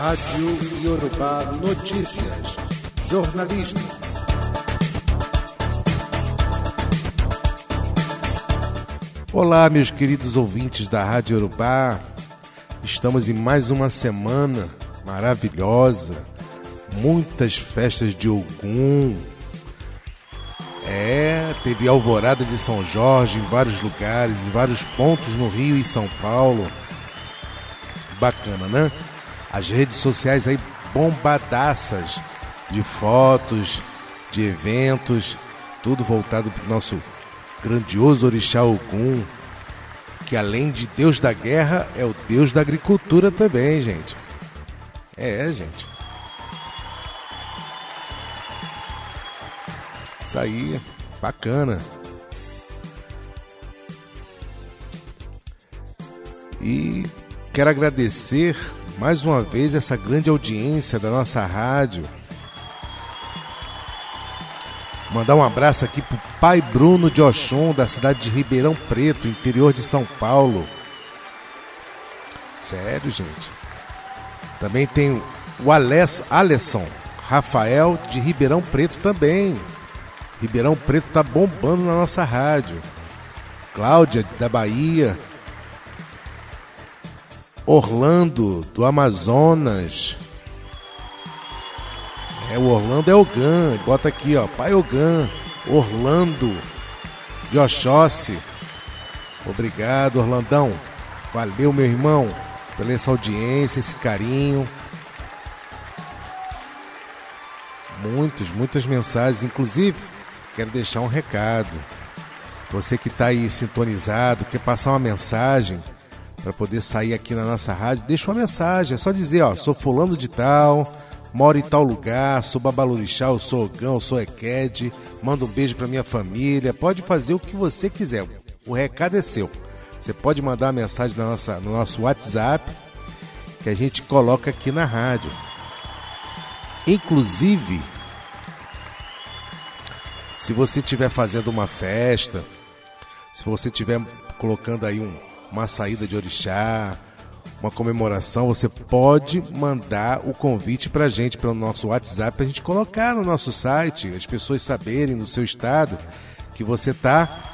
Rádio Yorubá Notícias. Jornalismo. Olá, meus queridos ouvintes da Rádio Yorubá. Estamos em mais uma semana maravilhosa. Muitas festas de Ogum. É, teve alvorada de São Jorge em vários lugares, em vários pontos no Rio e São Paulo. Bacana, né? As redes sociais aí bombadaças de fotos, de eventos, tudo voltado para o nosso grandioso orixá Ogum, que além de Deus da guerra, é o Deus da agricultura também, gente. É, gente. Isso aí, bacana. E quero agradecer mais uma vez essa grande audiência da nossa rádio. Mandar um abraço aqui pro pai Bruno de Oxum, da cidade de Ribeirão Preto, interior de São Paulo. Sério, gente. Também tem o Aless, Alesson Rafael de Ribeirão Preto também. Ribeirão Preto tá bombando na nossa rádio. Cláudia da Bahia. Orlando do Amazonas. É, o Orlando é o Gan. Bota aqui, ó. Pai Ogan. Orlando de Oxóssi. Obrigado, Orlandão. Valeu, meu irmão, pela essa audiência, esse carinho. Muitas, muitas mensagens. Inclusive, quero deixar um recado. Você que está aí sintonizado, quer passar uma mensagem para poder sair aqui na nossa rádio, deixa uma mensagem. É só dizer, ó, sou fulano de tal moro em tal lugar, sou babalorixá, eu sou ogão, sou equed, manda um beijo para minha família, pode fazer o que você quiser. O recado é seu. Você pode mandar uma mensagem na nossa, no nosso WhatsApp que a gente coloca aqui na rádio. Inclusive, se você estiver fazendo uma festa, se você estiver colocando aí um, uma saída de orixá, uma comemoração, você pode mandar o convite para a gente pelo nosso WhatsApp para a gente colocar no nosso site, as pessoas saberem no seu estado que você está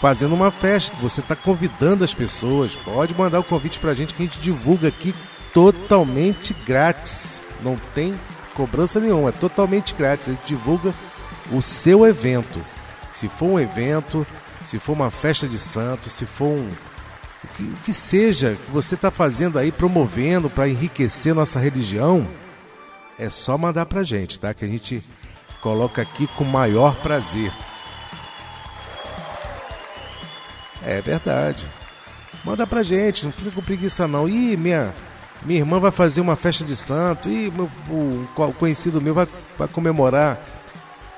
fazendo uma festa, que você está convidando as pessoas. Pode mandar o convite para a gente que a gente divulga aqui totalmente grátis. Não tem cobrança nenhuma, é totalmente grátis. A gente divulga o seu evento. Se for um evento, se for uma festa de santo, se for um o que, o que seja que você está fazendo aí, promovendo para enriquecer nossa religião, é só mandar para gente, tá? Que a gente coloca aqui com maior prazer. É verdade. Manda pra gente, não fica com preguiça não. Ih, minha, minha irmã vai fazer uma festa de santo. Meu, o, o conhecido meu vai, vai comemorar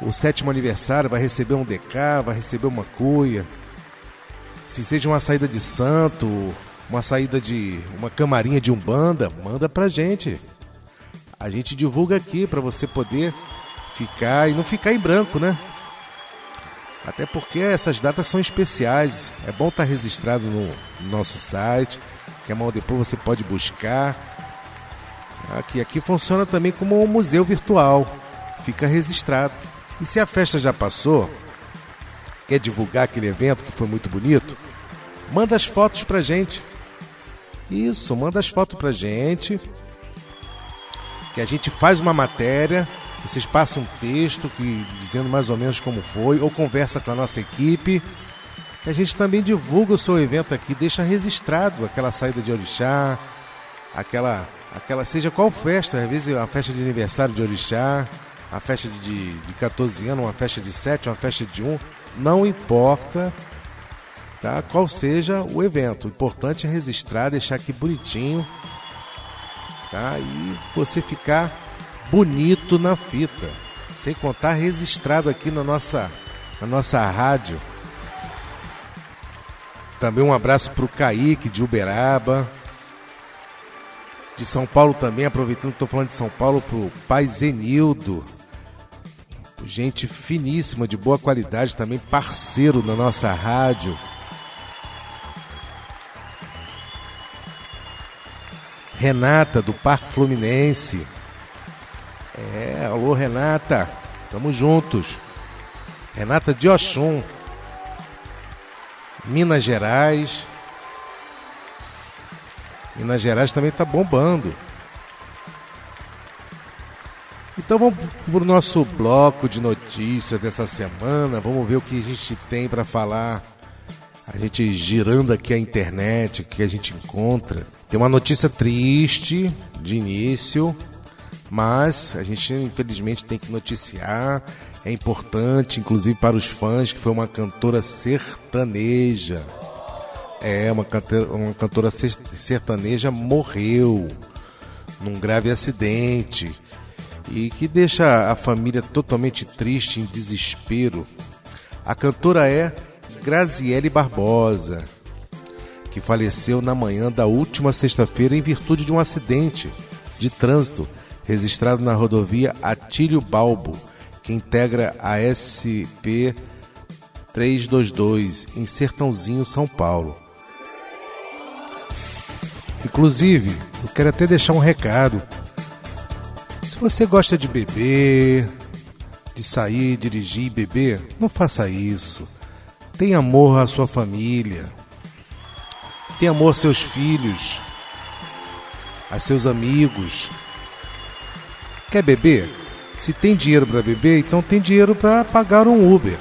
o sétimo aniversário, vai receber um DK, vai receber uma cuia se seja uma saída de santo, uma saída de uma camarinha de umbanda, manda pra gente. A gente divulga aqui para você poder ficar e não ficar em branco, né? Até porque essas datas são especiais. É bom estar tá registrado no nosso site, que a mão depois você pode buscar. Aqui, aqui funciona também como um museu virtual. Fica registrado. E se a festa já passou, quer divulgar aquele evento que foi muito bonito, manda as fotos pra gente. Isso, manda as fotos pra gente. Que a gente faz uma matéria, vocês passam um texto que, dizendo mais ou menos como foi, ou conversa com a nossa equipe. Que a gente também divulga o seu evento aqui, deixa registrado aquela saída de orixá, aquela, aquela seja qual festa, às vezes a festa de aniversário de orixá, a festa de, de 14 anos, uma festa de 7, uma festa de 1 não importa tá? qual seja o evento. O importante é registrar, deixar aqui bonitinho tá? e você ficar bonito na fita. Sem contar registrado aqui na nossa, na nossa rádio. Também um abraço para o Kaique de Uberaba. De São Paulo também, aproveitando que estou falando de São Paulo, para o Pai Zenildo gente finíssima, de boa qualidade, também parceiro da nossa rádio. Renata, do Parque Fluminense. É, alô Renata, tamo juntos. Renata de Oxum, Minas Gerais. Minas Gerais também tá bombando. Então vamos para o nosso bloco de notícias dessa semana. Vamos ver o que a gente tem para falar. A gente girando aqui a internet, o que a gente encontra. Tem uma notícia triste de início, mas a gente infelizmente tem que noticiar. É importante, inclusive para os fãs, que foi uma cantora sertaneja. É, uma cantora, uma cantora sertaneja morreu num grave acidente e que deixa a família totalmente triste, em desespero. A cantora é Graziele Barbosa, que faleceu na manhã da última sexta-feira em virtude de um acidente de trânsito registrado na rodovia Atílio Balbo, que integra a SP 322 em Sertãozinho, São Paulo. Inclusive, eu quero até deixar um recado. Se você gosta de beber, de sair, dirigir e beber, não faça isso. Tenha amor à sua família. Tenha amor aos seus filhos, a seus amigos. Quer beber? Se tem dinheiro para beber, então tem dinheiro para pagar um Uber.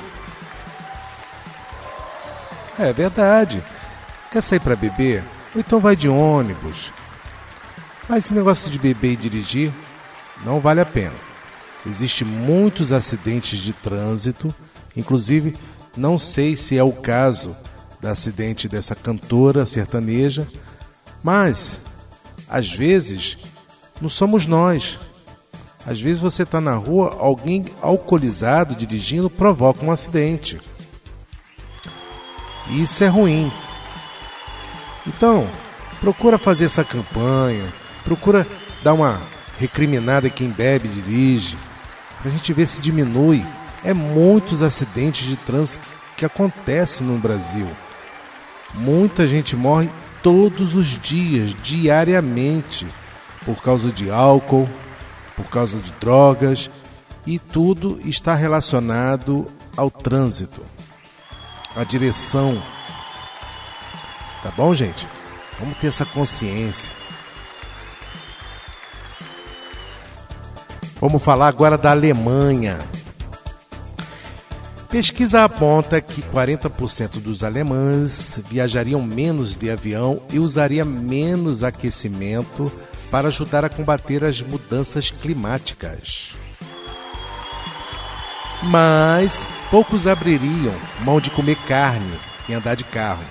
É verdade. Quer sair para beber? Ou então vai de ônibus. Mas esse negócio de beber e dirigir não vale a pena. Existem muitos acidentes de trânsito, inclusive não sei se é o caso do acidente dessa cantora sertaneja, mas às vezes não somos nós. Às vezes você está na rua, alguém alcoolizado dirigindo provoca um acidente. Isso é ruim. Então, procura fazer essa campanha, procura dar uma recriminada quem bebe e dirige, para a gente ver se diminui. É muitos acidentes de trânsito que acontecem no Brasil. Muita gente morre todos os dias, diariamente, por causa de álcool, por causa de drogas, e tudo está relacionado ao trânsito, à direção Tá bom, gente? Vamos ter essa consciência. Vamos falar agora da Alemanha. Pesquisa aponta que 40% dos alemães viajariam menos de avião e usariam menos aquecimento para ajudar a combater as mudanças climáticas. Mas poucos abririam mão de comer carne e andar de carro.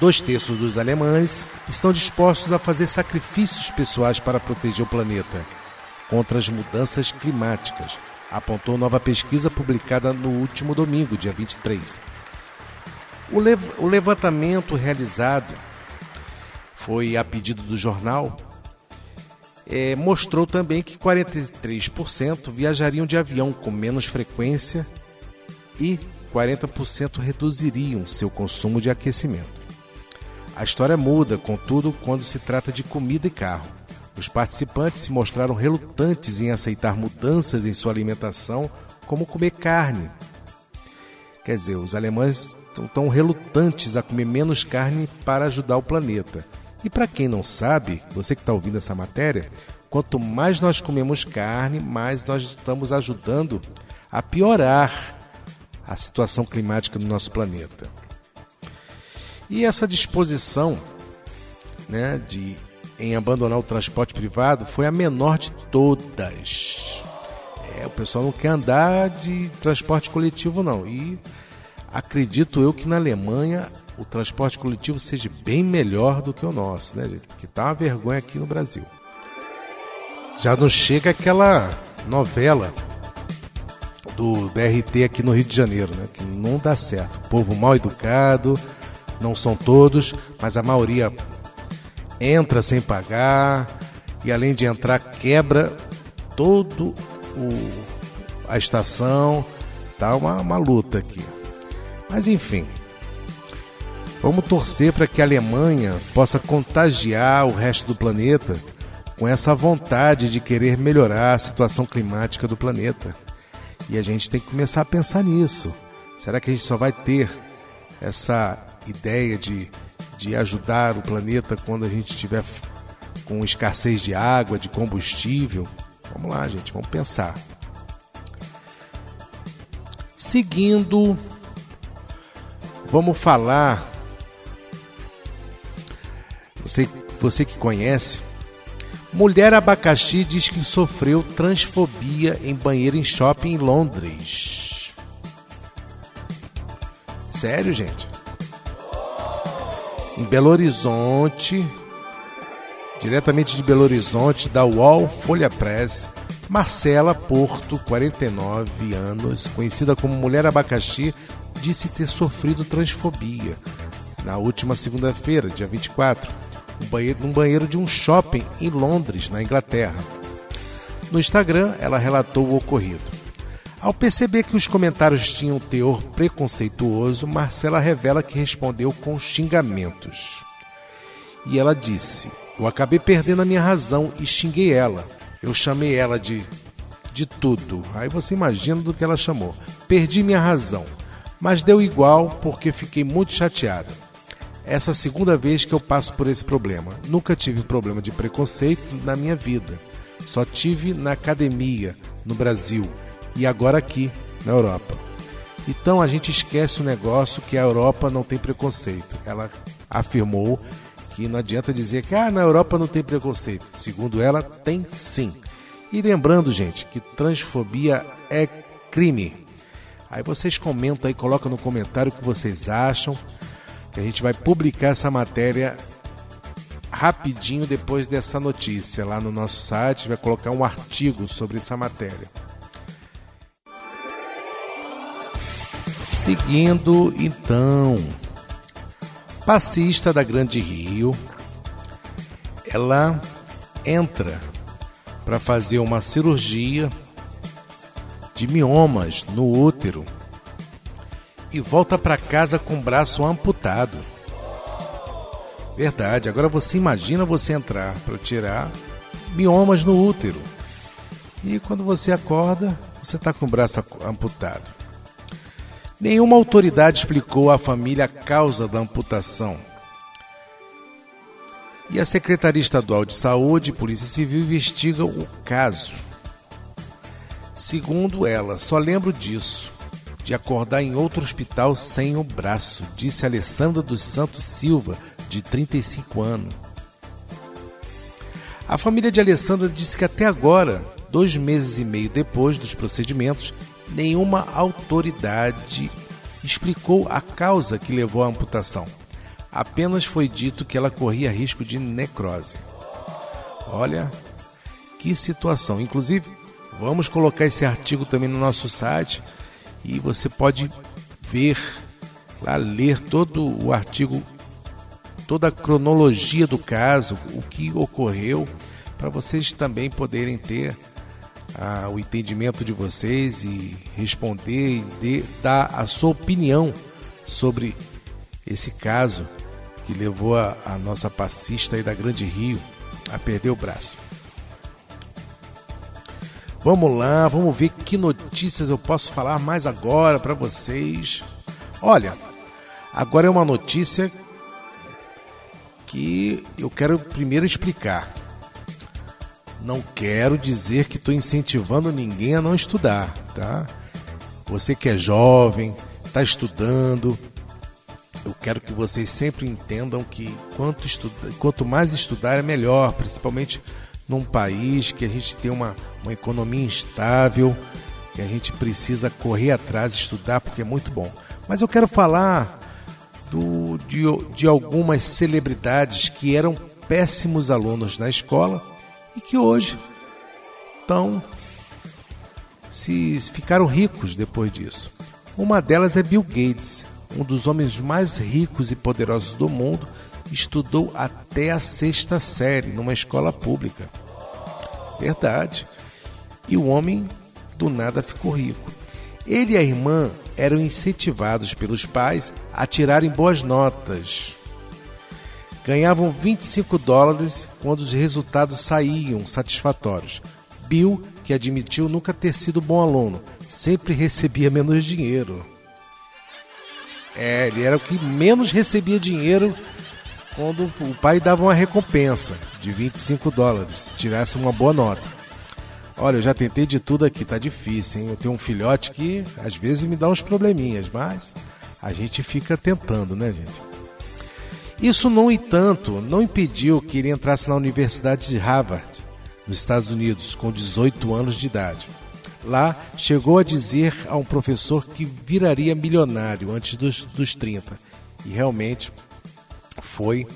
Dois terços dos alemães estão dispostos a fazer sacrifícios pessoais para proteger o planeta contra as mudanças climáticas, apontou nova pesquisa publicada no último domingo, dia 23. O, lev o levantamento realizado foi a pedido do jornal. É, mostrou também que 43% viajariam de avião com menos frequência e 40% reduziriam seu consumo de aquecimento. A história muda, contudo, quando se trata de comida e carro. Os participantes se mostraram relutantes em aceitar mudanças em sua alimentação, como comer carne. Quer dizer, os alemães estão tão relutantes a comer menos carne para ajudar o planeta. E para quem não sabe, você que está ouvindo essa matéria, quanto mais nós comemos carne, mais nós estamos ajudando a piorar a situação climática do nosso planeta. E essa disposição né, de, em abandonar o transporte privado foi a menor de todas. É, o pessoal não quer andar de transporte coletivo, não. E acredito eu que na Alemanha o transporte coletivo seja bem melhor do que o nosso, né, gente? Porque tá uma vergonha aqui no Brasil. Já não chega aquela novela do BRT aqui no Rio de Janeiro, né? Que não dá certo. O povo mal educado, não são todos, mas a maioria entra sem pagar e além de entrar quebra todo o, a estação, tá uma, uma luta aqui. Mas enfim, Vamos torcer para que a Alemanha possa contagiar o resto do planeta com essa vontade de querer melhorar a situação climática do planeta. E a gente tem que começar a pensar nisso. Será que a gente só vai ter essa ideia de, de ajudar o planeta quando a gente estiver com escassez de água, de combustível? Vamos lá, gente, vamos pensar. Seguindo, vamos falar você, você que conhece, mulher abacaxi diz que sofreu transfobia em banheiro em shopping em Londres. Sério, gente? Em Belo Horizonte, diretamente de Belo Horizonte, da UOL Folha Press, Marcela Porto, 49 anos, conhecida como Mulher Abacaxi, disse ter sofrido transfobia na última segunda-feira, dia 24 um banheiro, num banheiro de um shopping em Londres, na Inglaterra. No Instagram, ela relatou o ocorrido. Ao perceber que os comentários tinham teor preconceituoso, Marcela revela que respondeu com xingamentos. E ela disse: Eu acabei perdendo a minha razão e xinguei ela. Eu chamei ela de de tudo. Aí você imagina do que ela chamou. Perdi minha razão, mas deu igual porque fiquei muito chateada. Essa segunda vez que eu passo por esse problema. Nunca tive problema de preconceito na minha vida. Só tive na academia, no Brasil, e agora aqui, na Europa. Então a gente esquece o negócio que a Europa não tem preconceito. Ela afirmou que não adianta dizer que ah, na Europa não tem preconceito. Segundo ela, tem sim. E lembrando, gente, que transfobia é crime. Aí vocês comentam aí, colocam no comentário o que vocês acham que a gente vai publicar essa matéria rapidinho depois dessa notícia lá no nosso site, vai colocar um artigo sobre essa matéria. Seguindo então, passista da Grande Rio, ela entra para fazer uma cirurgia de miomas no útero e volta para casa com o braço amputado. Verdade, agora você imagina você entrar para tirar miomas no útero. E quando você acorda, você está com o braço amputado. Nenhuma autoridade explicou à família a causa da amputação. E a Secretaria Estadual de Saúde e Polícia Civil investigam o caso. Segundo ela, só lembro disso de acordar em outro hospital sem o braço, disse Alessandra dos Santos Silva, de 35 anos. A família de Alessandra disse que até agora, dois meses e meio depois dos procedimentos, nenhuma autoridade explicou a causa que levou à amputação. Apenas foi dito que ela corria risco de necrose. Olha que situação. Inclusive, vamos colocar esse artigo também no nosso site e você pode ver lá, ler todo o artigo, toda a cronologia do caso, o que ocorreu, para vocês também poderem ter o entendimento de vocês e responder e de, dar a sua opinião sobre esse caso que levou a, a nossa passista aí da Grande Rio a perder o braço. Vamos lá, vamos ver que notícias eu posso falar mais agora para vocês. Olha, agora é uma notícia que eu quero primeiro explicar. Não quero dizer que estou incentivando ninguém a não estudar, tá? Você que é jovem, está estudando, eu quero que vocês sempre entendam que quanto, estuda, quanto mais estudar é melhor, principalmente num país que a gente tem uma, uma economia instável, que a gente precisa correr atrás, estudar, porque é muito bom. Mas eu quero falar do, de, de algumas celebridades que eram péssimos alunos na escola e que hoje estão se ficaram ricos depois disso. Uma delas é Bill Gates, um dos homens mais ricos e poderosos do mundo, estudou até a sexta série numa escola pública. Verdade. E o homem do nada ficou rico. Ele e a irmã eram incentivados pelos pais a tirarem boas notas. Ganhavam 25 dólares quando os resultados saíam satisfatórios. Bill, que admitiu nunca ter sido bom aluno, sempre recebia menos dinheiro. É, ele era o que menos recebia dinheiro quando o pai dava uma recompensa de 25 dólares, se tirasse uma boa nota. Olha, eu já tentei de tudo aqui, tá difícil, hein? Eu tenho um filhote que às vezes me dá uns probleminhas, mas a gente fica tentando, né, gente? Isso, no entanto, não impediu que ele entrasse na Universidade de Harvard, nos Estados Unidos, com 18 anos de idade. Lá, chegou a dizer a um professor que viraria milionário antes dos, dos 30. E realmente foi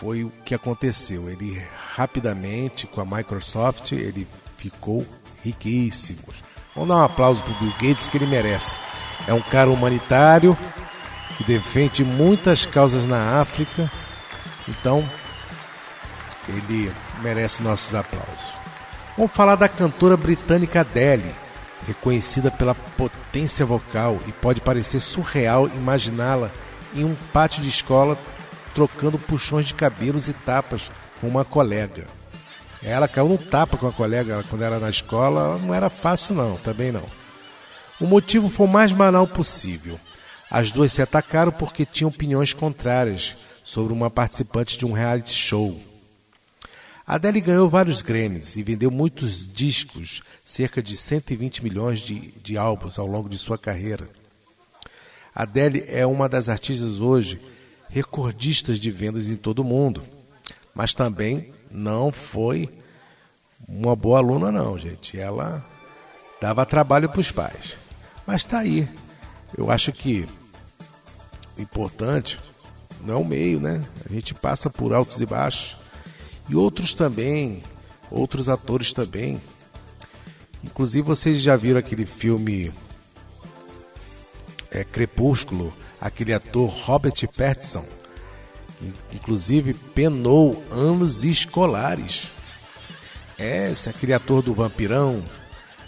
foi o que aconteceu. Ele rapidamente com a Microsoft ele ficou riquíssimo. Vamos dar um aplauso para o Bill Gates que ele merece. É um cara humanitário que defende muitas causas na África. Então ele merece nossos aplausos. Vamos falar da cantora britânica Adele, reconhecida pela potência vocal e pode parecer surreal imaginá-la em um pátio de escola trocando puxões de cabelos e tapas com uma colega. Ela caiu no tapa com a colega quando era na escola, não era fácil não, também não. O motivo foi o mais banal possível. As duas se atacaram porque tinham opiniões contrárias sobre uma participante de um reality show. Adele ganhou vários Grammys e vendeu muitos discos, cerca de 120 milhões de, de álbuns ao longo de sua carreira. Adele é uma das artistas hoje recordistas de vendas em todo o mundo. Mas também não foi uma boa aluna, não, gente. Ela dava trabalho para os pais. Mas está aí. Eu acho que importante não é o meio, né? A gente passa por altos e baixos. E outros também, outros atores também. Inclusive, vocês já viram aquele filme é, Crepúsculo? aquele ator Robert Pattinson, que inclusive penou anos escolares. É, esse é aquele ator do Vampirão,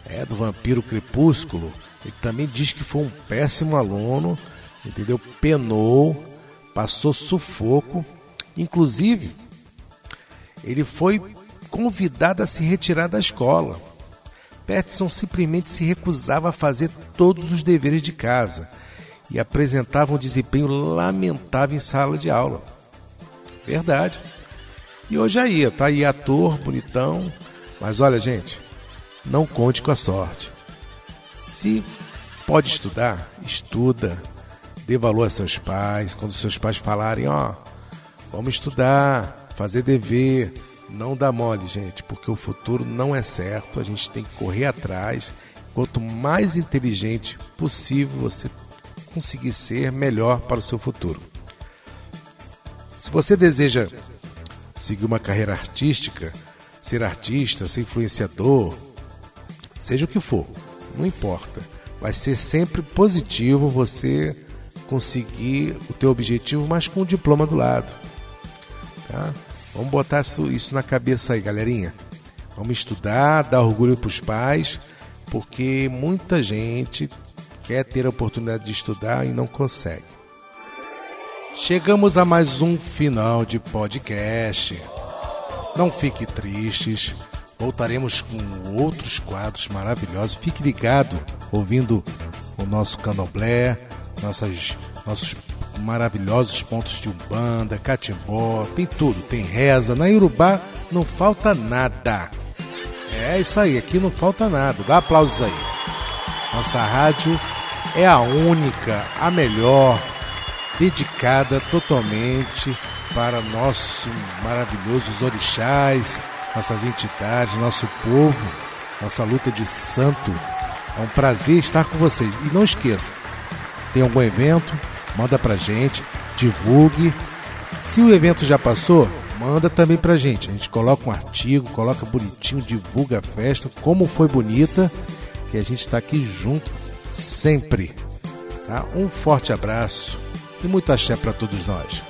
é do Vampiro Crepúsculo, ele também diz que foi um péssimo aluno, entendeu? Penou, passou sufoco, inclusive ele foi convidado a se retirar da escola. Pattinson simplesmente se recusava a fazer todos os deveres de casa e apresentava um desempenho lamentável em sala de aula. Verdade. E hoje aí, tá aí ator, bonitão, mas olha, gente, não conte com a sorte. Se pode estudar, estuda, dê valor a seus pais. Quando seus pais falarem, ó, vamos estudar, fazer dever, não dá mole, gente, porque o futuro não é certo. A gente tem que correr atrás. Quanto mais inteligente possível você conseguir ser melhor para o seu futuro. Se você deseja seguir uma carreira artística, ser artista, ser influenciador, seja o que for, não importa. Vai ser sempre positivo você conseguir o teu objetivo, mas com o diploma do lado. Tá? Vamos botar isso na cabeça aí, galerinha. Vamos estudar, dar orgulho para os pais, porque muita gente quer ter a oportunidade de estudar e não consegue. Chegamos a mais um final de podcast. Não fique tristes, voltaremos com outros quadros maravilhosos. Fique ligado ouvindo o nosso candomblé, nossas, nossos maravilhosos pontos de umbanda, catimbó, tem tudo, tem reza. Na Urubá não falta nada. É isso aí, aqui não falta nada. Dá aplausos aí. Nossa rádio é a única, a melhor, dedicada totalmente para nosso maravilhosos orixás, nossas entidades, nosso povo, nossa luta de santo. É um prazer estar com vocês. E não esqueça, tem algum evento, manda pra gente, divulgue. Se o evento já passou, manda também pra gente. A gente coloca um artigo, coloca bonitinho, divulga a festa, como foi bonita, que a gente está aqui junto sempre. Tá? Um forte abraço e muita axé para todos nós.